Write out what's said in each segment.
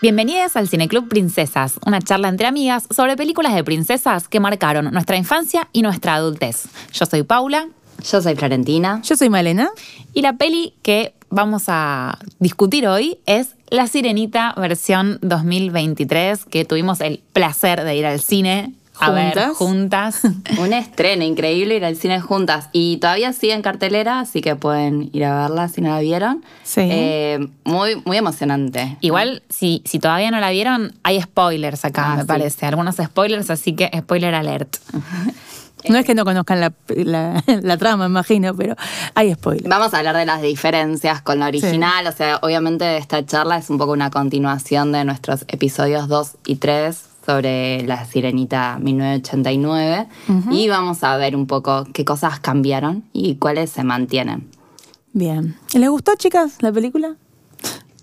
Bienvenidas al Cineclub Princesas, una charla entre amigas sobre películas de princesas que marcaron nuestra infancia y nuestra adultez. Yo soy Paula. Yo soy Florentina. Yo soy Malena. Y la peli que vamos a discutir hoy es La Sirenita versión 2023, que tuvimos el placer de ir al cine a ver juntas. Un estreno increíble ir al cine juntas. Y todavía sigue en cartelera, así que pueden ir a verla si no la vieron. Sí. Eh, muy, muy emocionante. Igual, si, si todavía no la vieron, hay spoilers acá, Ah, me sí. parece. Algunos spoilers, así que spoiler alert. No es que no conozcan la, la- la trama, imagino, pero hay spoiler. Vamos a hablar de las diferencias con la original. O sea, obviamente esta charla es un poco una continuación de nuestros episodios 2 y 3 sobre la Sirenita 1989. Y vamos a ver un poco qué cosas cambiaron y cuáles se mantienen. Bien. ¿Les gustó, chicas, la película?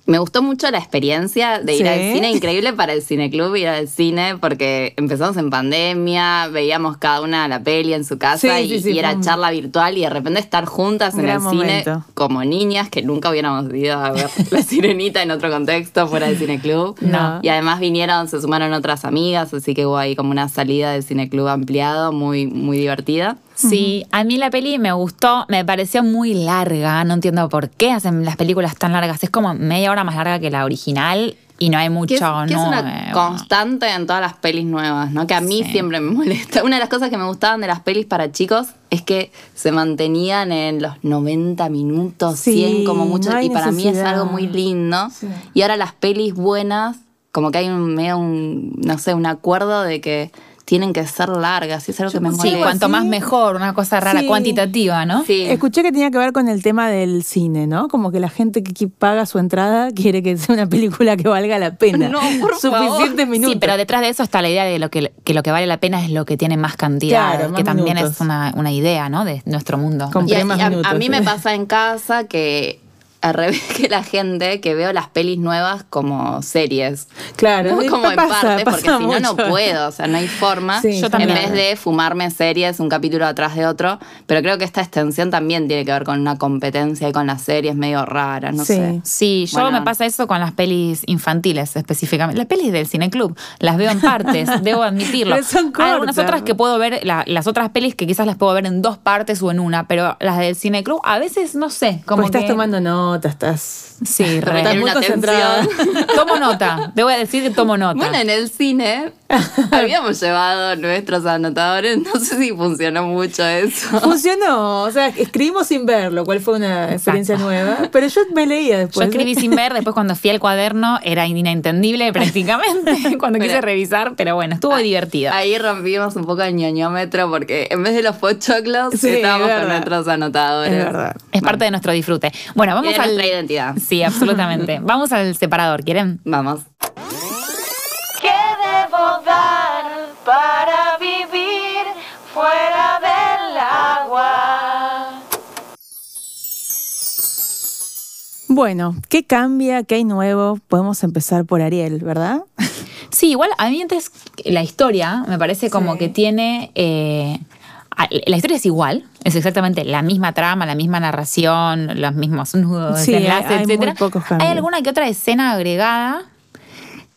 Me gustó mucho la experiencia de ir Sí. al cine, increíble para el cineclub ir al cine, porque empezamos en pandemia, veíamos cada una la peli en su casa Sí, y, sí, sí, y era charla virtual y de repente estar juntas Un en el cine como niñas que nunca hubiéramos ido a ver la sirenita en otro contexto fuera del cineclub. No. Y además vinieron, se sumaron otras amigas, así que hubo ahí como una salida del cineclub ampliado, muy, muy divertida. Sí, a mí la peli me gustó, me pareció muy larga, no entiendo por qué hacen las películas tan largas, es como media hora más larga que la original y no hay mucho, Que es, que es ¿no? una Eh, constante en todas las pelis nuevas, ¿no? Que a mí Sí. siempre me molesta. Una de las cosas que me gustaban de las pelis para chicos es que se mantenían en los 90 minutos, Sí, 100 como mucho, no y para mí es algo muy lindo. Sí. Y ahora las pelis buenas, como que hay un medio un, no sé, un acuerdo de que tienen que ser largas, y es algo que me Sí, molesta. cuanto así. más mejor, una cosa rara, Sí. cuantitativa, ¿no? Sí. Escuché que tenía que ver con el tema del cine, ¿no? Como que la gente que paga su entrada quiere que sea una película que valga la pena. No, por Suficientes minutos. Sí, pero detrás de eso está la idea de lo que, que lo que vale la pena es lo que tiene más cantidad, Claro, más que también minutos. es una, una idea, ¿no? De nuestro mundo. Y a, Compré más y a- minutos, a mí me sí. pasa en casa que al revés que la gente que veo las pelis nuevas como series. Claro, No como en pasa, parte, porque si no, no puedo, o sea, no hay forma. Sí, Yo en también. vez de fumarme series, un capítulo atrás de otro. Pero creo que esta extensión también tiene que ver con una competencia y con las series medio raras, no Sí. sé. Sí, yo Bueno. me pasa eso con las pelis infantiles específicamente. Las pelis del cineclub, las veo en partes, debo admitirlo. Pero son Hay algunas cortas. otras que puedo ver, la- las otras pelis que quizás las puedo ver en dos partes o en una, pero las del cineclub a veces no sé, como Porque estás que- tomando nota, estás... Sí, re. Estás muy concentrada. Tomo nota, debo decir que tomo nota. Bueno, en el cine habíamos llevado nuestros anotadores, no sé si funcionó mucho eso. Funcionó, o sea, escribimos sin ver, lo cual fue una experiencia nueva, pero yo me leía Yo después. ¿eh? escribí sin ver, después cuando fui al cuaderno era inentendible prácticamente cuando quise revisar, pero bueno, estuvo divertido. Ahí rompimos un poco el ñoñómetro porque en vez de los pochoclos Sí, estábamos es con nuestros anotadores. Es verdad. Es parte de nuestro disfrute. Bueno, Y vamos de al. nuestra identidad. Sí, absolutamente. vamos al separador, ¿quieren? Vamos. Para vivir fuera del agua? Bueno, ¿qué cambia? ¿Qué hay nuevo? Podemos empezar por Ariel, ¿verdad? Sí, igual a mí antes la historia me parece como Sí. que tiene. eh, la historia es igual, es exactamente la misma trama, la misma narración, los mismos nudos, Sí, hay- desenlaces, hay muy etcétera. pocos Hay alguna que otra escena agregada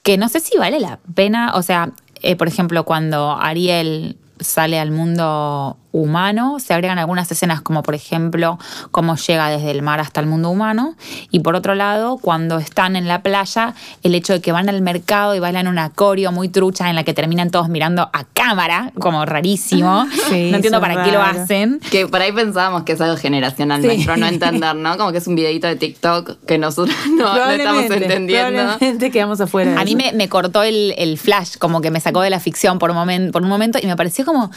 que no sé si vale la pena. O sea, eh, por ejemplo, cuando Ariel sale al mundo humano, se agregan algunas escenas como por ejemplo cómo llega desde el mar hasta el mundo humano y por otro lado cuando están en la playa el hecho de que van al mercado y bailan una coreo muy trucha en la que terminan todos mirando a cámara como rarísimo Sí, no entiendo para qué lo hacen Que por ahí pensábamos que es algo generacional Sí. nuestro, no entender, ¿no? Como que es un videito de TikTok que nosotros no, no estamos entendiendo. Probablemente quedamos afuera. de A mí me, me cortó el, el flash, como que me sacó de la ficción por un, momen- por un momento y me pareció como,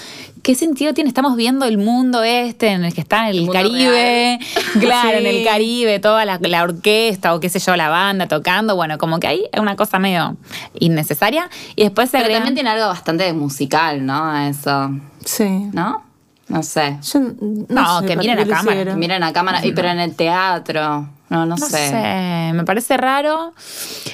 ¿qué sentido tiene? Estamos viendo el mundo este en el que está en el, Caribe, claro, en el. Caribe, toda la, la orquesta o qué sé yo, la banda tocando, bueno, como que ahí es una cosa medio innecesaria y después se Pero agregan... también tiene algo bastante musical, ¿no? Eso, Sí. ¿no? No sé. Yo no, No, sé que miren a cámara. Miren a cámara, y pero en el teatro. No, no, No sé. sé. me parece raro.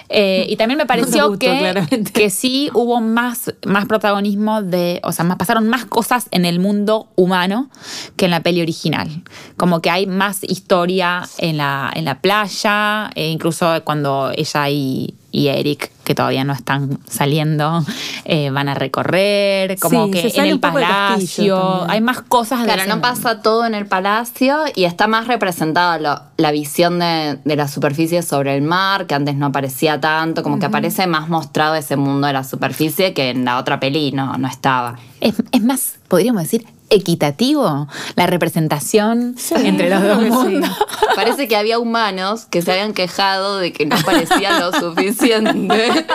Eh, y también me pareció gustó, que, que sí hubo más, más protagonismo de, o sea, más, pasaron más cosas en el mundo humano que en la peli original. Como que hay más historia en la, en la playa, e incluso cuando ella y y Eric, que todavía no están saliendo, eh, van a recorrer, como Sí, que se en el palacio. hay más cosas de Claro, no pasa todo en el palacio y está más representada lo- la visión de, de la superficie sobre el mar, que antes no aparecía tanto, como que aparece más mostrado ese mundo de la superficie que en la otra peli no, no estaba. Es, es más, podríamos decir, equitativo la representación entre los dos sí. mundos. Parece que había humanos que se habían quejado de que no parecía lo suficiente.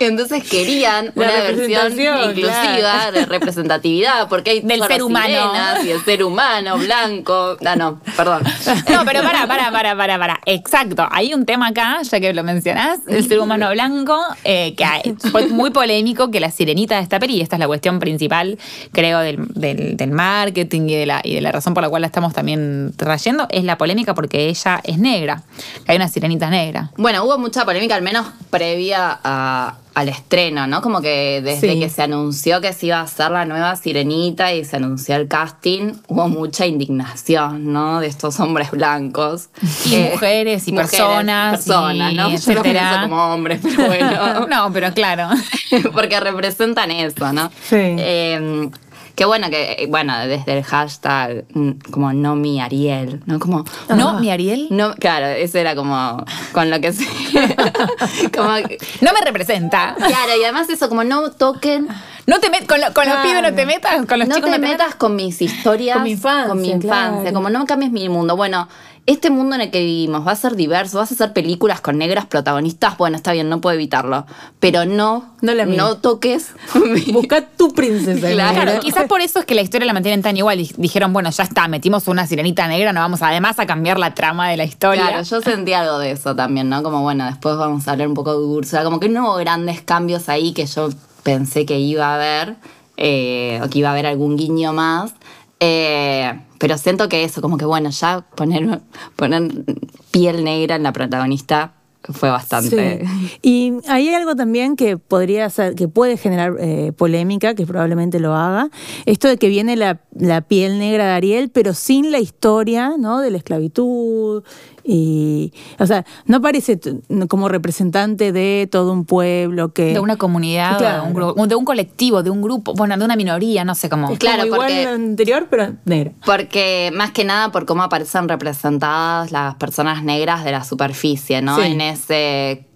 Entonces querían La una versión representación, inclusiva claro. de representatividad, porque hay Del ser humano. y el ser humano blanco. Ah, no, perdón. No, pero para, para, para, para, para. Exacto. Hay un tema acá, ya que lo mencionás, el ser humano blanco, eh, que hay- fue muy polémico que la sirenita de esta peli, y esta es la cuestión principal, creo, del, del- del marketing y de, la, y de la razón por la cual la estamos también trayendo, es la polémica porque ella es negra. Hay una sirenita negra. Bueno, hubo mucha polémica, al menos previa a- al estreno, ¿no? Como que desde Sí. que se anunció que se iba a hacer la nueva Sirenita y se anunció el casting, hubo mucha indignación, ¿no? De estos hombres blancos. Y Eh, mujeres y mujeres, personas. Personas, y ¿no? Yo etcétera. como hombres, pero bueno. no, pero claro. porque representan eso, ¿no? Sí. Eh, Qué bueno que, eh, bueno, desde el hashtag mm, como no mi Ariel, ¿no? Como, ¿No, mi Ariel? no, claro, eso era como con lo que se. como, No me representa. claro, y además eso, como no toquen. No te met- con, lo- con los pibes no te metas, con los no chicos te no te metas con mis historias. Con mi infancia, Con mi infancia. claro. Como no cambies mi mundo. Bueno, este mundo en el que vivimos va a ser diverso. Vas a hacer películas con negras protagonistas. Bueno, está bien, no puedo evitarlo. Pero no. No la mía. toques. Busca tu princesa. Claro, Claro, quizás por eso es que la historia la mantienen tan igual. Di- Dijeron, bueno, ya está, metimos una sirenita negra, no vamos además a cambiar la trama de la historia. Claro, yo sentí algo de eso también, ¿no? Como bueno, después vamos a hablar un poco de Úrsula. Como que no hubo grandes cambios ahí que yo pensé que iba a haber, eh, o que iba a haber algún guiño más. Eh, pero siento que eso, como que bueno, ya poner, poner piel negra en la protagonista fue bastante. Y hay algo también que podría ser, que puede generar eh, polémica, que probablemente lo haga. Esto de que viene la, la piel negra de Ariel, pero sin la historia, ¿no? De la esclavitud. Y, o sea, no parece t- como representante de todo un pueblo que. De una comunidad, Claro. de, un grupo, de un colectivo, de un grupo, bueno, de una minoría, no sé cómo. Es Claro, como igual porque- lo anterior, pero negra. Porque más que nada por cómo aparecen representadas las personas negras de la superficie, ¿no? Sí. En ese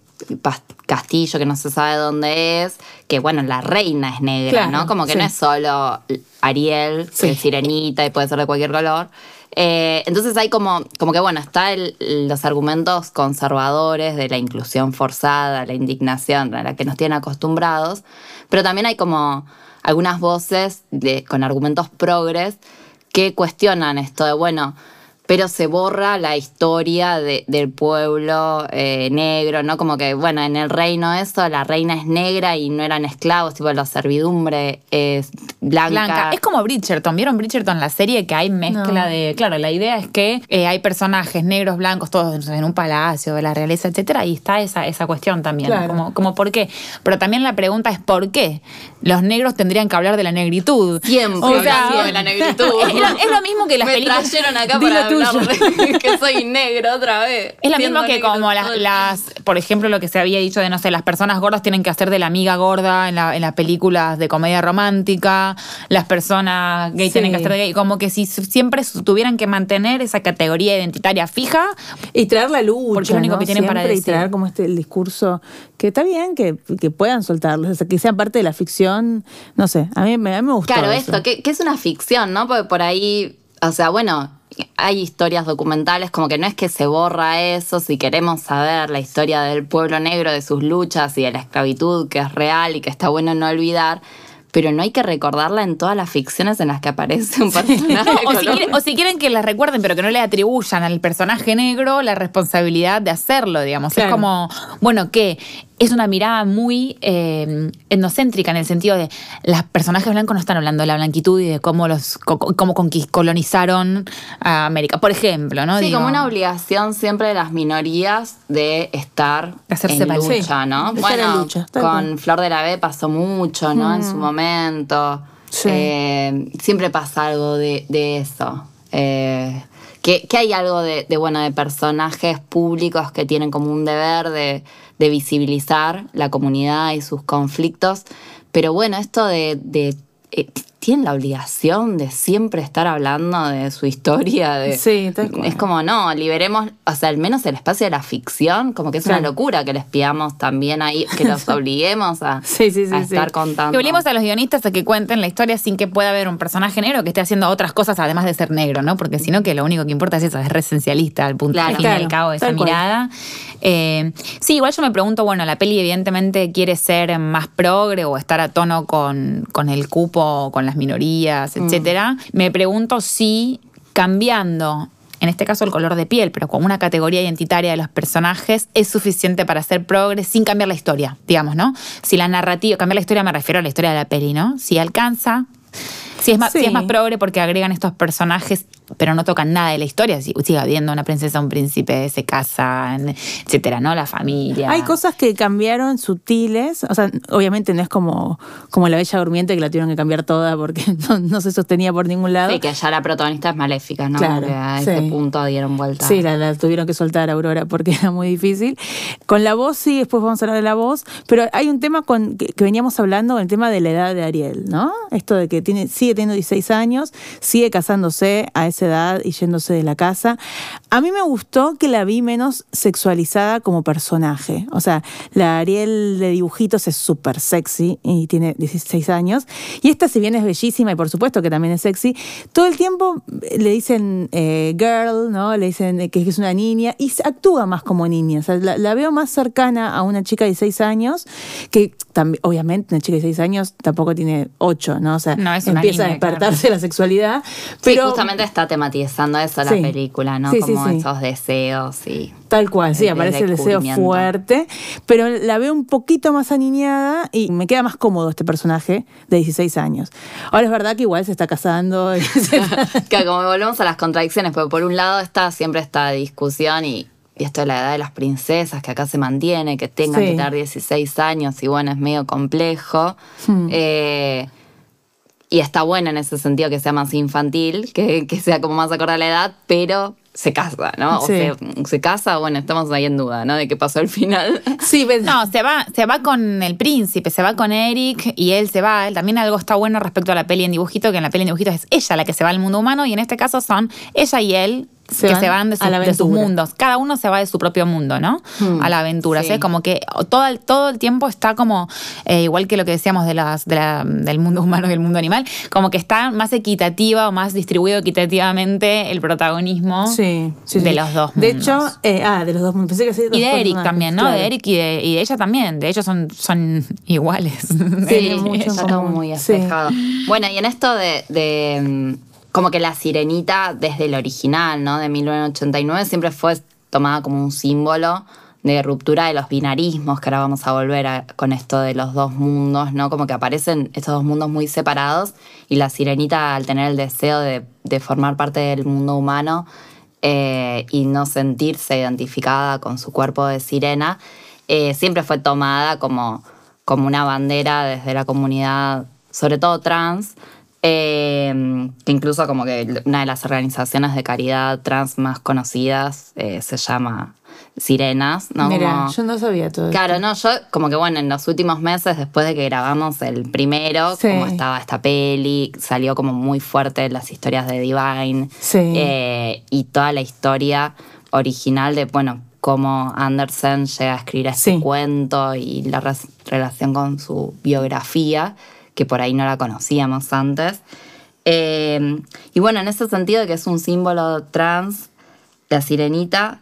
castillo que no se sabe dónde es, que bueno, la reina es negra, Claro, ¿no? Como que sí. no es solo Ariel, Sí. que es sirenita y puede ser de cualquier color. Eh, entonces hay como, como que bueno, está los argumentos conservadores de la inclusión forzada, la indignación a la que nos tienen acostumbrados, pero también hay como algunas voces de, con argumentos progres que cuestionan esto de, bueno, pero se borra la historia de- del pueblo eh, negro, ¿no? Como que, bueno, en el reino eso, la reina es negra y no eran esclavos, tipo la servidumbre es blanca. Blanca. Es como Bridgerton. ¿Vieron Bridgerton, la serie que hay mezcla No. de. Claro, la idea es que eh, hay personajes negros, blancos, todos en un palacio de la realeza, etcétera, y está esa, esa cuestión también. Claro. Como, como por qué. Pero también la pregunta es por qué. Los negros tendrían que hablar de la negritud. Siempre O sea, de la negritud. Es lo, es lo mismo que las Me películas. trajeron acá para. Hablar de que soy negro otra vez. Es lo mismo que como las, las, por ejemplo, lo que se había dicho de, no sé, las personas gordas tienen que hacer de la amiga gorda en, la- en las películas de comedia romántica, las personas gay Sí. tienen que hacer de gay, como que si siempre tuvieran que mantener esa categoría identitaria fija, Y traer la lucha. Porque es lo único ¿no? que tienen para decir. Y traer como este el discurso que está bien que, que puedan soltarlo, o sea, que sean parte de la ficción. No sé, a mí, me- a mí me gustó. Claro, eso. esto, que, que es una ficción, ¿no? Porque por ahí, o sea, bueno, hay historias documentales, como que no es que se borra eso, si queremos saber la historia del pueblo negro, de sus luchas y de la esclavitud, que es real y que está bueno no olvidar, pero no hay que recordarla en todas las ficciones en las que aparece un personaje. No, o, si quieren, o si quieren que las recuerden, pero que no le atribuyan al personaje negro la responsabilidad de hacerlo, digamos. Claro. Es como, bueno, que es una mirada muy eh, etnocéntrica en el sentido de los personajes blancos no están hablando de la blanquitud y de cómo los cómo colonizaron a América. Por ejemplo, ¿no? Sí, Digo, como una obligación siempre de las minorías de estar De hacerse en valer. lucha, Sí, ¿no? de estar en Bueno, lucha, con. Flor de la B pasó mucho, ¿no? En su momento. Sí. Eh, siempre pasa algo de, de eso. Eh, que, hay algo de, bueno, de personajes públicos que tienen como un deber de, de visibilizar la comunidad y sus conflictos. Pero bueno, esto de, de eh, tienen la obligación de siempre estar hablando de su historia. De, Sí, tal cual. es como, no, liberemos, o sea, al menos el espacio de la ficción, como que es una locura que les pidamos también ahí, que los obliguemos a, Sí, sí, sí, a sí. estar contando. Que obliguemos a los guionistas a que cuenten la historia sin que pueda haber un personaje negro que esté haciendo otras cosas además de ser negro, ¿no? Porque si no, que lo único que importa es eso, es resencialista al punto Claro. al fin y al cabo de esa cual. mirada. Eh, sí, igual yo me pregunto, bueno, la peli evidentemente quiere ser más progre o estar a tono con, con el cupo, con las minorías, etcétera. Me pregunto si cambiando en este caso el color de piel, pero con una categoría identitaria de los personajes, es suficiente para hacer progre sin cambiar la historia, digamos, ¿no? Si la narrativa, cambiar la historia me refiero a la historia de la peli, ¿no? Si alcanza, si es más, si Sí. es más progre porque agregan estos personajes, pero no tocan nada de la historia, si sigue habiendo una princesa, un príncipe, se casan, etcétera, ¿no? La familia. Hay cosas que cambiaron sutiles, o sea, obviamente no es como, como la Bella Durmiente que la tuvieron que cambiar toda porque no, no se sostenía por ningún lado. Sí, que ya la protagonista es maléfica, ¿no? Claro, Que a sí. ese punto dieron vuelta. Sí, la, la tuvieron que soltar a Aurora porque era muy difícil. Con la voz, sí, después vamos a hablar de la voz, pero hay un tema con, que, que veníamos hablando, el tema de la edad de Ariel, ¿no? Esto de que tiene, sigue teniendo 16 años, sigue casándose a esa edad y yéndose de la casa. A mí me gustó que la vi menos sexualizada como personaje. O sea, la Ariel de dibujitos es súper sexy y tiene 16 años. Y esta, si bien es bellísima y por supuesto que también es sexy, todo el tiempo le dicen eh, girl, ¿no? Le dicen que es una niña y actúa más como niña. O sea, la, la veo más cercana a una chica de 16 años, que también, obviamente, una chica de 16 años tampoco tiene 8, ¿no? O sea, No, empieza a niña, despertarse la sexualidad. Sí, Pero justamente está tematizando eso la Sí. película, ¿no? Sí, Como sí. esos deseos y. Tal cual, sí, aparece el deseo fuerte, pero la veo un poquito más aniñada y me queda más cómodo este personaje de 16 años. Ahora es verdad que igual se está casando. que como volvemos a las contradicciones, porque por un lado está siempre esta discusión y, y esto de la edad de las princesas, que acá se mantiene, que tengan Sí. que tener 16 años, y bueno, es medio complejo. Hmm. Eh, y está bueno en ese sentido que sea más infantil, que, que sea como más acorde a la edad, pero se casa, ¿no? O Sí. se, se casa, bueno, estamos ahí en duda, ¿no? De qué pasó al final. Sí, ves- No, se va, se va con el príncipe, se va con Eric y él se va. Él también algo está bueno respecto a la peli en dibujito, que en la peli en dibujito es ella la que se va al mundo humano y en este caso son ella y él Se que van se van de, su- a la de sus mundos. Cada uno se va de su propio mundo, ¿no? Hmm, A la aventura. sí. Es como que todo el, todo el tiempo está como, eh, igual que lo que decíamos de las, de la- del mundo humano y el mundo animal, como que está más equitativa o más distribuido equitativamente el protagonismo Sí, sí, de sí. los dos De mundos. hecho, eh, ah, de los dos mundos. Pensé que sí, Y de Eric también, ¿no? claro. De Eric y de, y de ella también. De ellos son, son iguales. Y mucho ella. Muy Sí. espejado. Bueno, y en esto de, de, mm, como que la sirenita desde el original, ¿no? De 1989 siempre fue tomada como un símbolo de ruptura de los binarismos, que ahora vamos a volver con esto de los dos mundos, ¿no? Como que aparecen estos dos mundos muy separados y la sirenita al tener el deseo de, de formar parte del mundo humano eh, y no sentirse identificada con su cuerpo de sirena, eh, siempre fue tomada como, como una bandera desde la comunidad, sobre todo trans, eh, que incluso como que una de las organizaciones de caridad trans más conocidas eh, se llama Sirenas, ¿no? Mira, Como- yo no sabía todo esto. Claro, no, yo como que bueno, en los últimos meses, después de que grabamos el primero, Sí. como estaba esta peli, salió como muy fuerte las historias de Divine Sí. eh, y toda la historia original de, bueno, cómo Andersen llega a escribir este Sí. cuento y la relación con su biografía, que por ahí no la conocíamos antes. Eh, y bueno, en ese sentido que es un símbolo trans, la sirenita,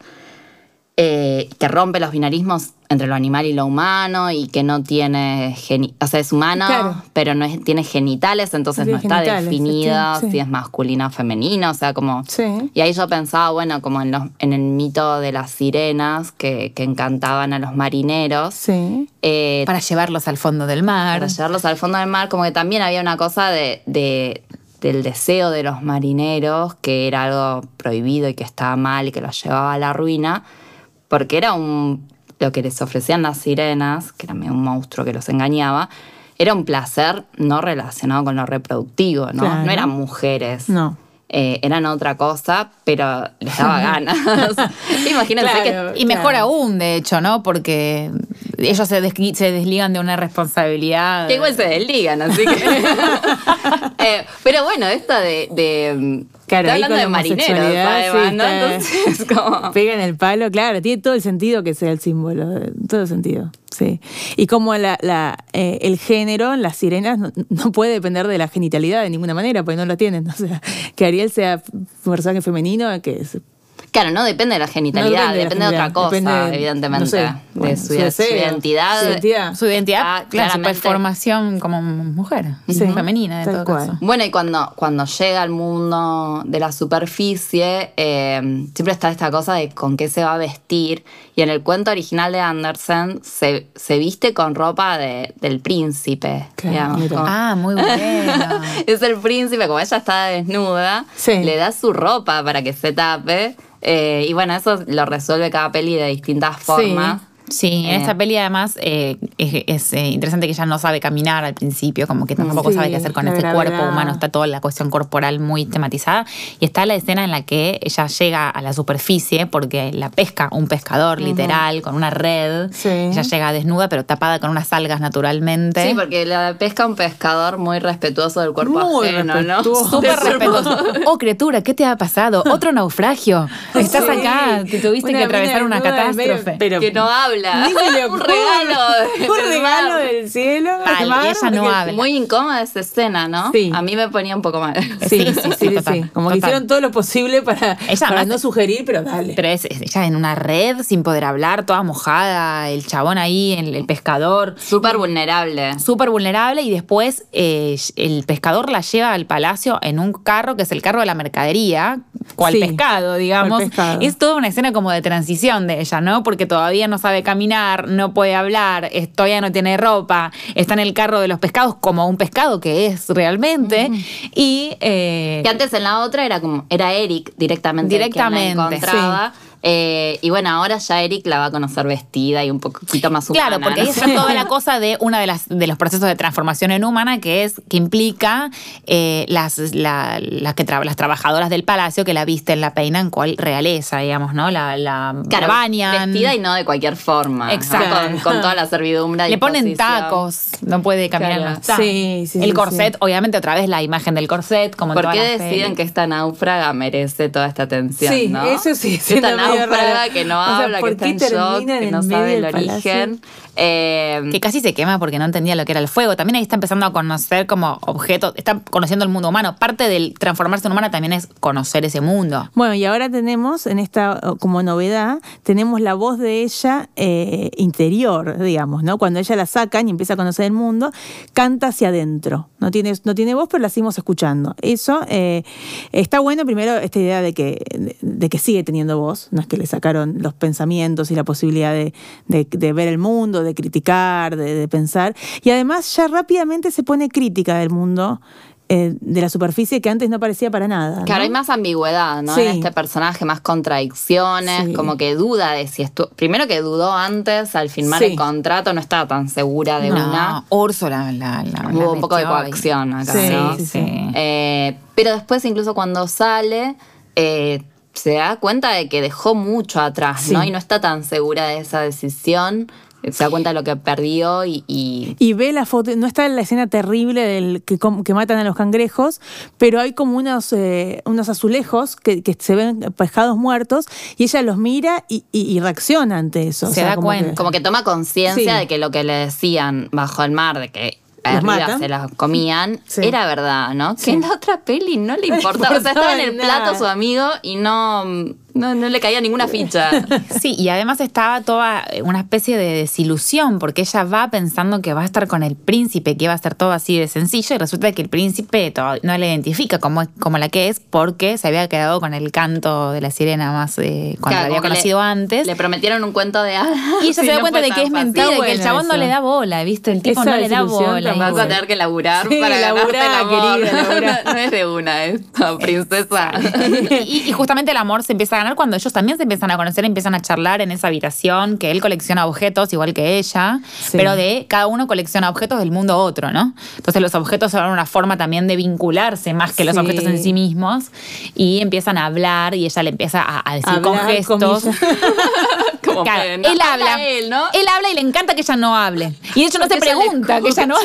eh, que rompe los binarismos entre lo animal y lo humano y que no tiene, o sea, es humano, Claro. pero no es- tiene genitales, entonces No está definido sí. si es masculino o femenino, o sea, como... Sí. Y ahí yo pensaba, bueno, como en, los, en el mito de las sirenas que, que encantaban a los marineros, Sí. eh, Para llevarlos al fondo del mar. para llevarlos al fondo del mar, como que también había una cosa de, de- del deseo de los marineros, que era algo prohibido y que estaba mal y que los llevaba a la ruina, porque era un lo que les ofrecían las sirenas, que era un monstruo que los engañaba, era un placer no relacionado con lo reproductivo, ¿no? Claro. No eran mujeres No. eh, eran otra cosa, pero les daba ganas. Imagínense Claro. que Y mejor Claro. aún, de hecho, ¿no? Porque ellos se, desli- se desligan de una responsabilidad. Que igual se desligan, así que. Eh, pero bueno, esto de. de Claro, ahí hablando de marineros, además, sí, ¿no? Entonces, como. Pega en el palo, claro, tiene todo el sentido que sea el símbolo, todo el sentido, sí. Y como la, la, eh, el género en las sirenas no, no puede depender de la genitalidad de ninguna manera, porque no lo tienen. O sea, que Ariel sea un personaje femenino, que es Claro, no depende de la genitalidad, No depende, la de otra cosa, depende de- evidentemente. no sé, de bueno, su, su deseo, su identidad. su identidad. Su identidad, Ah, claro, su claramente. formación como mujer, Sí, femenina en tal todo cual. caso. Bueno, y cuando, cuando llega al mundo de la superficie, eh, siempre está esta cosa de con qué se va a vestir. Y en el cuento original de Andersen se, se viste con ropa de- del príncipe. Claro, digamos, mira. como- Ah, muy bueno. es el príncipe, como ella está desnuda, Sí. le da su ropa para que se tape. eh, y bueno, eso lo resuelve cada peli de distintas formas. Sí, en Eh. esta peli además eh, es, es, eh, interesante que ella no sabe caminar al principio, como que tampoco Sí, sabe qué hacer con ese cuerpo humano, está toda la cuestión corporal muy tematizada. Y está la escena en la que ella llega a la superficie porque la pesca un pescador literal con una red. Sí. Ella llega desnuda pero tapada con unas algas naturalmente. Sí, porque la pesca un pescador muy respetuoso del cuerpo Muy ajeno, respetuoso. ¿no? Súper respetuoso. Oh, criatura, ¿qué te ha pasado? Otro naufragio. Estás Sí. acá, que tuviste Una que atravesar una en catástrofe. pero que no habla. Ni se le un regalo. de- un del regalo del cielo. Mal, mar, y ella no habla. Muy incómoda esa escena, ¿no? Sí. A mí me ponía un poco mal. Sí, Sí, sí, sí, sí, total, Como que hicieron todo lo posible para, Ella para no sugerir, pero dale. Pero es, es ella en una red sin poder hablar, toda mojada, el chabón ahí, el, el pescador, Súper vulnerable. súper vulnerable y después eh, el pescador la lleva al palacio en un carro que es el carro de la mercadería, cual Sí, pescado, digamos. cual pescado. Es toda una escena como de transición de ella, ¿no? Porque todavía no sabe caminar, no puede hablar, es- todavía no tiene ropa, está en el carro de los pescados como un pescado que es realmente. Y eh, Que antes en la otra era como, era Eric directamente. quien la Directamente, encontraba. Eh, y bueno, ahora ya Eric la va a conocer vestida y un poquito más humana. Claro, porque ahí está toda la cosa de uno de, las, de los procesos de transformación en humana que es que implica eh, las, la- las que tra- las trabajadoras del palacio que la visten, la peinan cual realeza, digamos, ¿no? La, la, Claro, la bañan, vestida y no de cualquier forma. ¿no? Exacto. Con, con toda la servidumbre. le ponen tacos, no puede caminar Claro. en los tacos. Sí, sí, El sí, corset, sí. obviamente otra vez la imagen del corset, como en ¿Por todas qué las deciden pelis. que esta náufraga merece toda esta atención? Sí, ¿no? eso sí, Esta que no O sea, habla, ¿por que está en shock, que no sabe el origen. Eh, que casi se quema porque no entendía lo que era el fuego. También ahí está empezando a conocer como objeto, está conociendo el mundo humano. Parte del transformarse en humana también es conocer ese mundo. Bueno, y ahora tenemos, en esta como novedad, tenemos la voz de ella eh, interior, digamos, ¿no? Cuando ella la sacan y empieza a conocer el mundo, canta hacia adentro. No tiene, no tiene voz, pero la seguimos escuchando. Eso eh, está bueno, primero, esta idea de que, de, de que sigue teniendo voz, no es que le sacaron los pensamientos y la posibilidad de, de- de ver el mundo, de criticar, de, de pensar. Y además ya rápidamente se pone crítica del mundo. eh, de la superficie que antes no parecía para nada. ¿no? Claro, hay más ambigüedad, ¿no? Sí. En este personaje, más contradicciones, Sí. como que duda de si estuvo. Primero que dudó antes al firmar Sí. el contrato, no estaba tan segura de no, una. Úrsula la, la- la Hubo un poco de coacción acá, Sí, ¿no? sí, sí. Eh, pero después, incluso cuando sale, eh, se da cuenta de que dejó mucho atrás, Sí. ¿no? Y no está tan segura de esa decisión. Se da cuenta de lo que perdió y. y- Y ve la foto, no está en la escena terrible del que, que matan a los cangrejos, pero hay como unos, eh, unos azulejos que, que se ven pescados muertos y ella los mira y, y- reacciona ante eso. Se da como cuenta. que- como que toma conciencia Sí. de que lo que le decían bajo el mar, de que arriba matan. se las comían, Sí. era verdad, ¿no? Sí. Que en la otra peli no le importaba. o sea, estaba en el plato su amigo y no, no, no le caía ninguna ficha. Sí, y además estaba toda una especie de desilusión, porque ella va pensando que va a estar con el príncipe, que iba a ser todo así de sencillo, y resulta que el príncipe no la identifica como, como la que es, porque se había quedado con el canto de la sirena más eh, cuando Claro, la había conocido le- antes. Le prometieron un cuento de hadas. y ella se da no cuenta fue de que es fácil. mentira, que el chabón no le da bola, ¿viste? El tipo Esa no le da bola. Vas a tener que laburar Sí, para laburá, el amor. querida. No, no es de una esto, princesa. y, y justamente el amor se empieza a cuando ellos también se empiezan a conocer, empiezan a charlar en esa habitación, que él colecciona objetos igual que ella, Sí. pero de cada uno colecciona objetos del mundo otro, ¿no? Entonces los objetos son una forma también de vincularse más que los objetos en sí mismos y empiezan a hablar y ella le empieza a, a decir con gestos. comillas. Como Claro, que no él habla, él, ¿no? él habla y le encanta que ella no hable. Y de hecho no se pregunta que ella no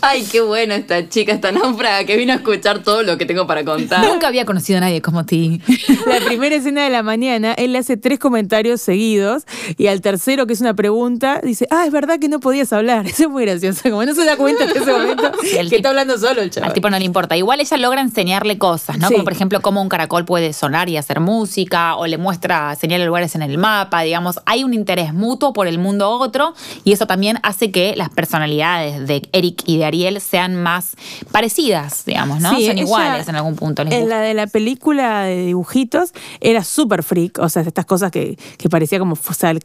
Ay, qué bueno esta chica, esta náufraga que vino a escuchar todo lo que tengo para contar. Nunca había conocido a nadie como ti. La primera escena de la mañana, él le hace tres comentarios seguidos y al tercero, que es una pregunta, dice, ah, es verdad que no podías hablar. Eso es muy gracioso. Como no se da cuenta en ese momento Sí, el que tipo- está hablando solo el chaval. Al tipo no le importa. Igual ella logra enseñarle cosas, ¿no? Sí. Como por ejemplo cómo un caracol puede sonar y hacer música, o le muestra, señala lugares en el mapa, digamos. Hay un interés mutuo por el mundo otro, y eso también hace que las personalidades de Eric y de Ariel sean más parecidas, digamos, ¿no? Sí, Son ella- iguales en algún punto. En la de la película de dibujitos era súper freak, o sea, estas cosas que, que parecía como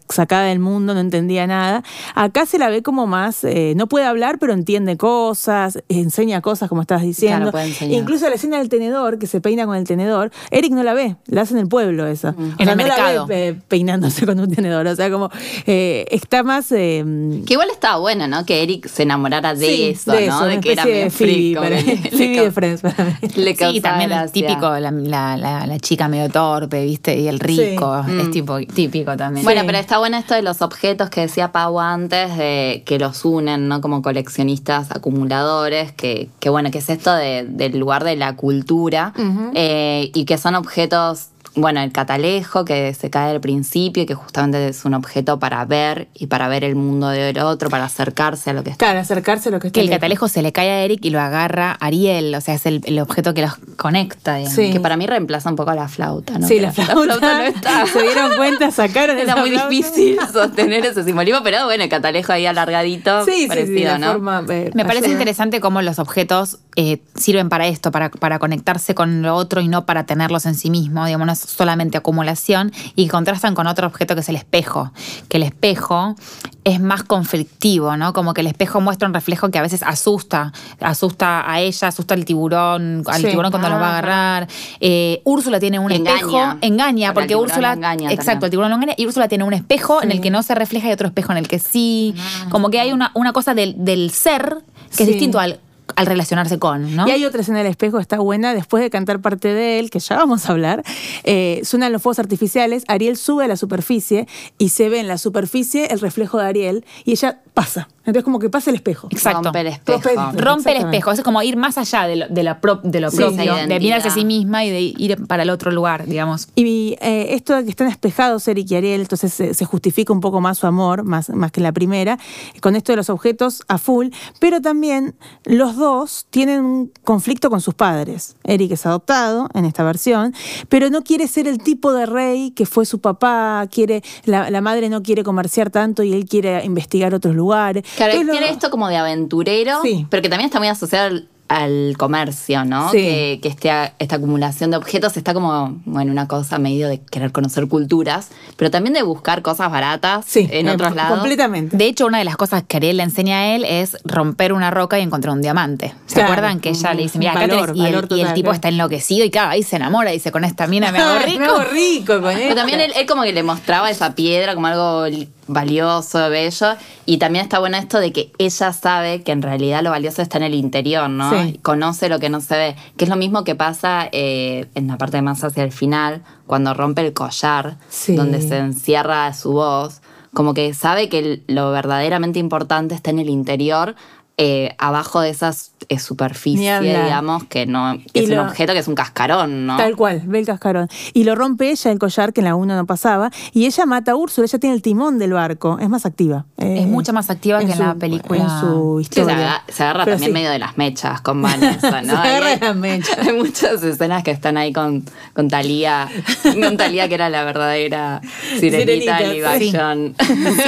sacada del mundo, no entendía nada. Acá se la ve como más, eh, no puede hablar, pero entiende cosas, enseña cosas, como estabas diciendo. Claro, puede enseñar. Incluso la escena del tenedor, que se peina con el tenedor, Eric no la ve, la hace en el pueblo eso. O En sea, el no mercado. la ve eh, peinándose con un tenedor, o sea, como eh, está más... eh, Que igual estaba bueno, ¿no? Que Eric se enamorara de sí, eso, de ¿no? de que era medio Phoebe, para mí. le- Phoebe de Friends para mí. Le Sí, también típico, la, la- la- la chica medio torpe, ¿viste? Y el rico, es tipo, típico también. Bueno, Sí. pero está bueno esto de los objetos que decía Pau antes, de que los unen, ¿no? Como coleccionistas acumuladores, que, que bueno, que es esto de- del lugar de la cultura, eh, y que son objetos, bueno, el catalejo, que se cae al principio, que justamente es un objeto para ver y para ver el mundo del otro, para acercarse a lo que está. Claro, acercarse a lo que está que el lejos. catalejo se le cae a Eric y lo agarra Ariel, o sea, es el, el objeto que los conecta, digamos. Sí. Que para mí reemplaza un poco a la flauta, ¿no? Sí, Que la flauta, no está. se dieron cuenta, sacaron Era esa muy flauta. difícil sostener ese simbolismo, pero bueno, el catalejo ahí alargadito, Sí, sí, sí, parecido, la ¿no? forma, eh, Me parece interesante cómo los objetos eh, sirven para esto, para, para conectarse con lo otro y no para tenerlos en sí mismo, digamos, no solamente acumulación, y contrastan con otro objeto que es el espejo, que el espejo es más conflictivo, ¿no? Como que el espejo muestra un reflejo que a veces asusta, asusta a ella, asusta al tiburón, al Sí. tiburón cuando lo va a Ajá. agarrar. Eh, Úrsula tiene un Engaña. espejo, engaña, Porque porque el tiburón Úrsula, engaña exacto, también. el tiburón lo engaña, y Úrsula tiene un espejo en el que no se refleja y otro espejo en el que sí, como que hay una, una cosa del, del ser que es distinto al, al relacionarse con, ¿no? Y hay otra escena del espejo, está buena, después de cantar parte de él, que ya vamos a hablar, eh, suenan los fuegos artificiales, Ariel sube a la superficie y se ve en la superficie el reflejo de Ariel y ella pasa. Entonces como que pasa el espejo. Exacto. Rompe el espejo. Rompe el- Rompe el Exactamente. espejo, es como ir más allá de lo, de la pro- de lo Sí, propio, de mirarse a sí misma y de ir para el otro lugar, digamos. Y eh, esto de que están espejados Eric y Ariel, entonces se, se justifica un poco más su amor, más, más que la primera, con esto de los objetos a full, pero también los dos tienen un conflicto con sus padres. Eric es adoptado en esta versión, pero no quiere ser el tipo de rey que fue su papá, quiere, la, la madre no quiere comerciar tanto y él quiere investigar otros lugares. Claro, Entonces, tiene lo- esto como de aventurero, Sí. pero que también está muy asociado al, al comercio, ¿no? Sí. Que, que este- esta acumulación de objetos está como, bueno, una cosa medio de querer conocer culturas, pero también de buscar cosas baratas Sí, en eh, otros lados. completamente. De hecho, una de las cosas que Ariel le enseña a él es romper una roca y encontrar un diamante. ¿Se Claro. acuerdan que ella le dice, mira, acá Valor, tenés", y, el, y tipo claro. está enloquecido y claro, ahí se enamora y dice, con esta mina me hago rico. Me hago rico con Pero también él, él como que le mostraba esa piedra como algo valioso, bello. Y también está bueno esto de que ella sabe que en realidad lo valioso está en el interior, ¿no? Sí. Conoce lo que no se ve. Que es lo mismo que pasa eh, en la parte más hacia el final, cuando rompe el collar, Sí. donde se encierra su voz. Como que sabe que lo verdaderamente importante está en el interior. eh, abajo de esas eh, Ni superficie, digamos, que no que es lo- un objeto que es un cascarón, ¿no? Tal cual, ve el cascarón. Y lo rompe ella el collar, que en la 1 no pasaba. Y ella mata a Úrsula, ella tiene el timón del barco. Es más activa. Eh, Es mucho más activa que en la película. En su Sí, se historia. agarra, se agarra también sí. medio de las mechas con Vanessa, ¿no? Se agarra Hay- de las mechas. Hay muchas escenas que están ahí con, con Talía, con Talía que era la verdadera sirenita Sirenita, Sí,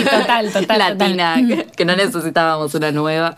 total, total, latina, total. Que, que no necesitábamos una nueva.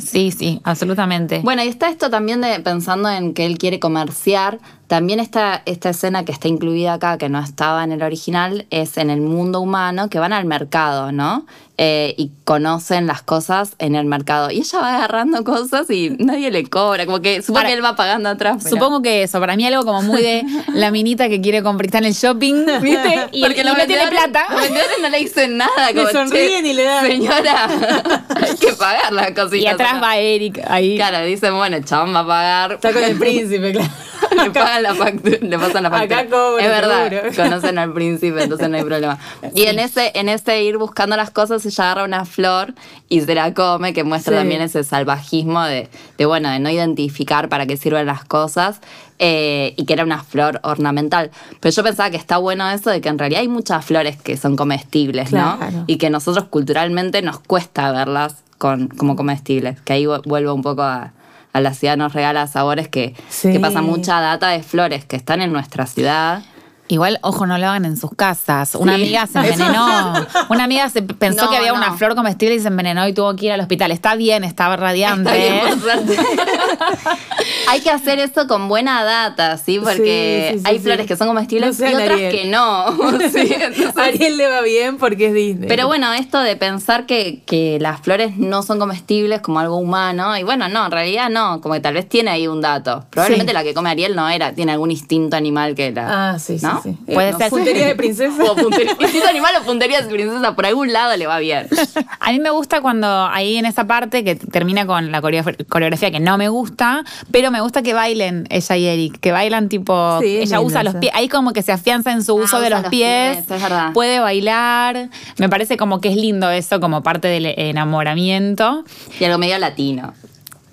Sí, sí, absolutamente. Bueno, y está esto también de pensando en que él quiere comerciar. También está esta escena que está incluida acá, que no estaba en el original, es en el mundo humano, que van al mercado, ¿no? Eh, y conocen las cosas en el mercado. Y ella va agarrando cosas y nadie le cobra. Como que supongo que él va pagando atrás. pero- Supongo que eso, para mí algo como muy de la minita que quiere comprar, está en el shopping, ¿viste? Y, Porque y los no tiene plata. Los vendedores no le dicen nada. Le Como, sonríen "Che, y le dan". Señora, hay que pagar las cositas. Y atrás acá". va Eric ahí. Claro, dicen, bueno, el chabón va a pagar. Está con el príncipe, claro. le pagan la factura, le pasan la factura. Acá cobro, es verdad, conocen al príncipe, entonces no hay problema. Y en ese, en ese ir buscando las cosas, ella agarra una flor y se la come, que muestra Sí. también ese salvajismo de, de, bueno, de no identificar para qué sirven las cosas. eh, y que era una flor ornamental. Pero yo pensaba que está bueno eso de que en realidad hay muchas flores que son comestibles, ¿no? Y que nosotros culturalmente nos cuesta verlas con, como comestibles. Que ahí vu- vuelvo un poco a, a la ciudad nos regala sabores que, Sí. que pasa mucha data de flores que están en nuestra ciudad. Igual, ojo, no lo hagan en sus casas. Una Sí. amiga se envenenó. Una amiga se pensó No, que había no. una flor comestible y se envenenó y tuvo que ir al hospital. Está bien, estaba radiante. Está bien, ¿eh? hay que hacer eso con buena data, ¿sí? Porque Sí, sí, sí, hay sí. flores que son comestibles No y otras Ariel. que no. Sí, entonces- A Ariel le va bien porque es Disney. Pero bueno, esto de pensar que, que las flores no son comestibles como algo humano, y bueno, no, en realidad no, como que tal vez tiene ahí un dato. Probablemente Sí. la que come Ariel no era, tiene algún instinto animal que la... Ah, sí, sí, ¿no? sí. Puede Eh, no, ser. Puntería de princesa. O puntería- instinto animal o puntería de princesa, por algún lado le va bien. A mí me gusta cuando ahí en esa parte que termina con la coreografía, que no me gusta, pero me gusta que bailen ella y Eric, que bailan tipo, Sí, es ella usa los pies, ahí como que se afianza en su Ah, uso de los, los pies, pies, es verdad. puede bailar, me parece como que es lindo eso como parte del enamoramiento. Y algo medio latino.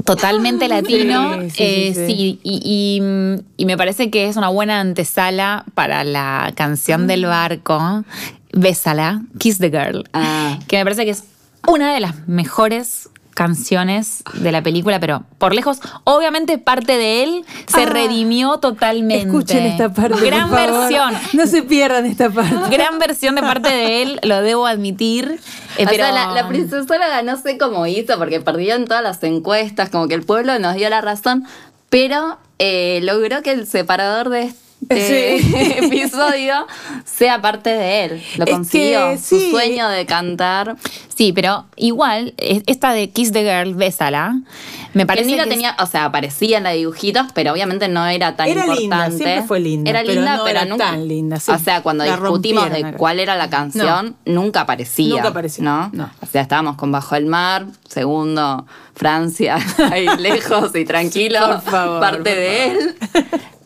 Totalmente latino, Sí, sí, eh, sí, sí, sí. y, y- y me parece que es una buena antesala para la canción del barco, Bésala, Kiss the Girl, Ah. que me parece que es una de las mejores canciones de la película, pero por lejos, obviamente parte de él se Ah. redimió totalmente. Escuchen esta parte. Gran por favor. versión. No se pierdan esta parte. Gran versión de parte de él, lo debo admitir. eh, o pero sea, la, la princesora no sé cómo hizo, porque perdió en todas las encuestas, como que el pueblo nos dio la razón, pero eh, logró que el separador de este Sí. episodio sea parte de él. Lo Es consiguió. Su sueño de cantar. Sí, pero igual, eh, esta de Kiss the Girl, Bésala, me parece que es- tenía, o sea, aparecía en la de dibujitos, pero obviamente no era tan Era linda, importante. siempre fue linda, Era pero linda, no pero era nunca. tan linda, sí. O sea, cuando La discutimos de cuál era la canción, nunca aparecía. Nunca apareció, ¿no? no. O sea, estábamos con Bajo el Mar, segundo, Francia, ahí lejos y tranquilo. Por favor, Parte por de él.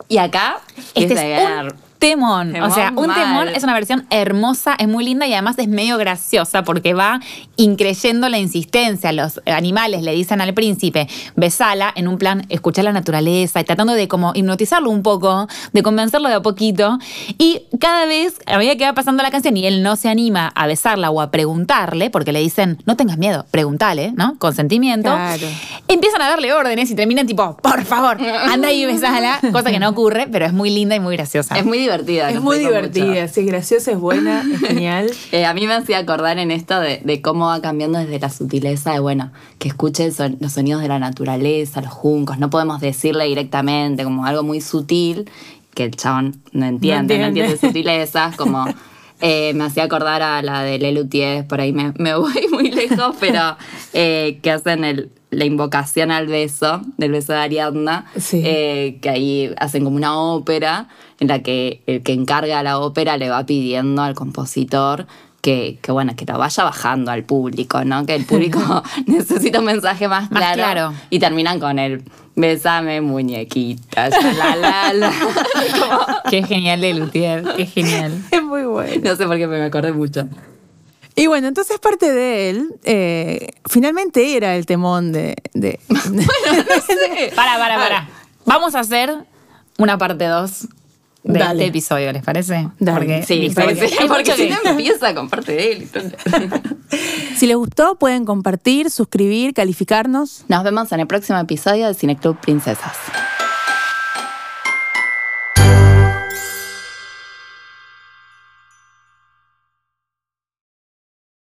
Y acá, Este es Girl. un temón. Temón o sea, un mal. temón es una versión hermosa, es muy linda y además es medio graciosa porque va increyendo la insistencia. Los animales le dicen al príncipe, besala, en un plan, escuchar la naturaleza y tratando de como hipnotizarlo un poco, de convencerlo de a poquito. Y cada vez, a medida que va pasando la canción y él no se anima a besarla o a preguntarle, porque le dicen, no tengas miedo, pregúntale, ¿no? Consentimiento. Claro. Empiezan a darle órdenes y terminan tipo, por favor, anda y besala, cosa que no ocurre, pero es muy linda y muy graciosa. Es muy divertida. Es muy divertida, mucho. sí, es graciosa, es buena, es genial. Eh, a mí me hacía acordar en esto de, de cómo va cambiando desde la sutileza de, bueno, que escuche son- los sonidos de la naturaleza, los juncos, no podemos decirle directamente, como algo muy sutil, que el chabón no entiende, no entiende. entiende, sutilezas, como... eh, me hacía acordar a la de Lelutier, por ahí me, me voy muy lejos, pero eh, que hacen el, la invocación al beso, del beso de Ariadna, Sí. eh, que ahí hacen como una ópera en la que el que encarga la ópera le va pidiendo al compositor que, que, bueno, que lo vaya bajando al público, ¿no? Que el público necesita un mensaje más Más claro. claro. Y terminan con el besame muñequita, la la la. Como- Qué genial de Luthier, qué genial. Es muy bueno. no sé por qué me acordé mucho. Y bueno, entonces parte de él, eh, finalmente era el temón de... de- Para, para, para. Vamos a hacer una parte 2 de Dale. este episodio, ¿les parece? Dale. Porque, Sí, porque, si no empieza con parte de él. si les gustó, pueden compartir, suscribir, calificarnos. Nos vemos en el próximo episodio de Cineclub Princesas.